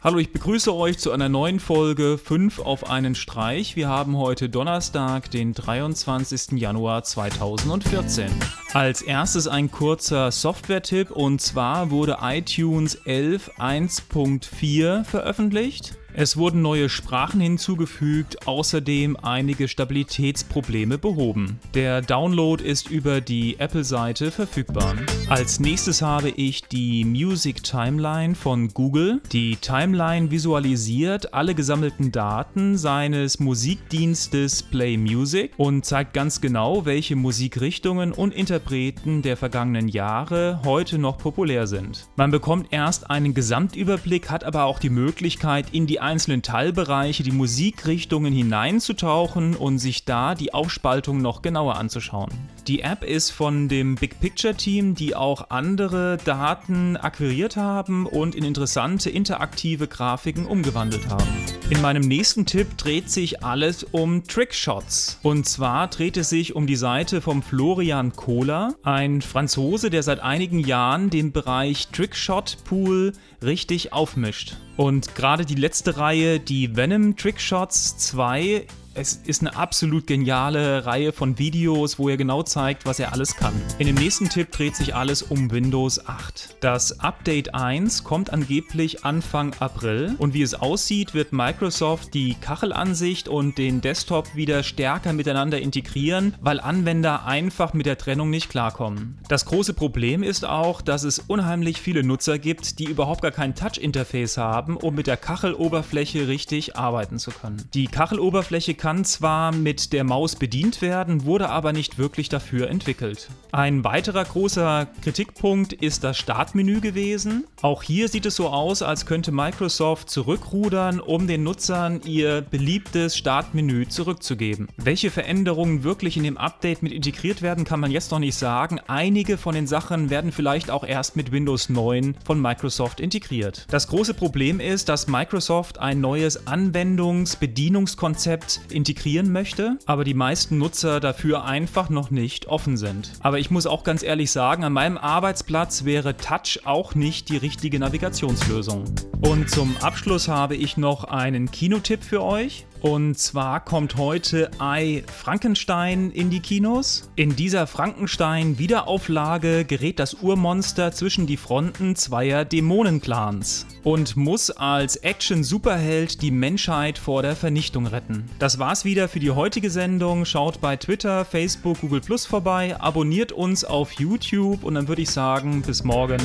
Hallo, ich begrüße euch zu einer neuen Folge 5 auf einen Streich. Wir haben heute Donnerstag, den 23. Januar 2014. Als erstes ein kurzer Software-Tipp und zwar wurde iTunes 11 1.4 veröffentlicht. Es wurden neue Sprachen hinzugefügt, außerdem einige Stabilitätsprobleme behoben. Der Download ist über die Apple-Seite verfügbar. Als nächstes habe ich die Music Timeline von Google. Die Timeline visualisiert alle gesammelten Daten seines Musikdienstes Play Music und zeigt ganz genau, welche Musikrichtungen und Interpreten der vergangenen Jahre heute noch populär sind. Man bekommt erst einen Gesamtüberblick, hat aber auch die Möglichkeit, in die einzelnen Teilbereiche, die Musikrichtungen hineinzutauchen und sich da die Aufspaltung noch genauer anzuschauen. Die App ist von dem Big Picture Team, die auch andere Daten akquiriert haben und in interessante interaktive Grafiken umgewandelt haben. In meinem nächsten Tipp dreht sich alles um Trickshots. Und zwar dreht es sich um die Seite vom Florian Kohler, ein Franzose, der seit einigen Jahren den Bereich Trickshot Pool richtig aufmischt. Und gerade die letzte Reihe, die Venom Trickshots 2, es ist eine absolut geniale Reihe von Videos, wo er genau zeigt, was er alles kann. In dem nächsten Tipp dreht sich alles um Windows 8. Das Update 1 kommt angeblich Anfang April und wie es aussieht, wird Microsoft die Kachelansicht und den Desktop wieder stärker miteinander integrieren, weil Anwender einfach mit der Trennung nicht klarkommen. Das große Problem ist auch, dass es unheimlich viele Nutzer gibt, die überhaupt gar kein Touch-Interface haben, um mit der Kacheloberfläche richtig arbeiten zu können. Die Kacheloberfläche kann kann zwar mit der Maus bedient werden, wurde aber nicht wirklich dafür entwickelt. Ein weiterer großer Kritikpunkt ist das Startmenü gewesen. Auch hier sieht es so aus, als könnte Microsoft zurückrudern, um den Nutzern ihr beliebtes Startmenü zurückzugeben. Welche Veränderungen wirklich in dem Update mit integriert werden, kann man jetzt noch nicht sagen. Einige von den Sachen werden vielleicht auch erst mit Windows 9 von Microsoft integriert. Das große Problem ist, dass Microsoft ein neues Anwendungsbedienungskonzept integrieren möchte, aber die meisten Nutzer dafür einfach noch nicht offen sind. Aber ich muss auch ganz ehrlich sagen, an meinem Arbeitsplatz wäre Touch auch nicht die richtige Navigationslösung. Und zum Abschluss habe ich noch einen Kinotipp für euch. Und zwar kommt heute I Frankenstein in die Kinos. In dieser Frankenstein-Wiederauflage gerät das Urmonster zwischen die Fronten zweier Dämonenclans und muss als Action-Superheld die Menschheit vor der Vernichtung retten. Das war's wieder für die heutige Sendung. Schaut bei Twitter, Facebook, Google Plus vorbei, abonniert uns auf YouTube und dann würde ich sagen, bis morgen.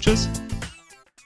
Tschüss.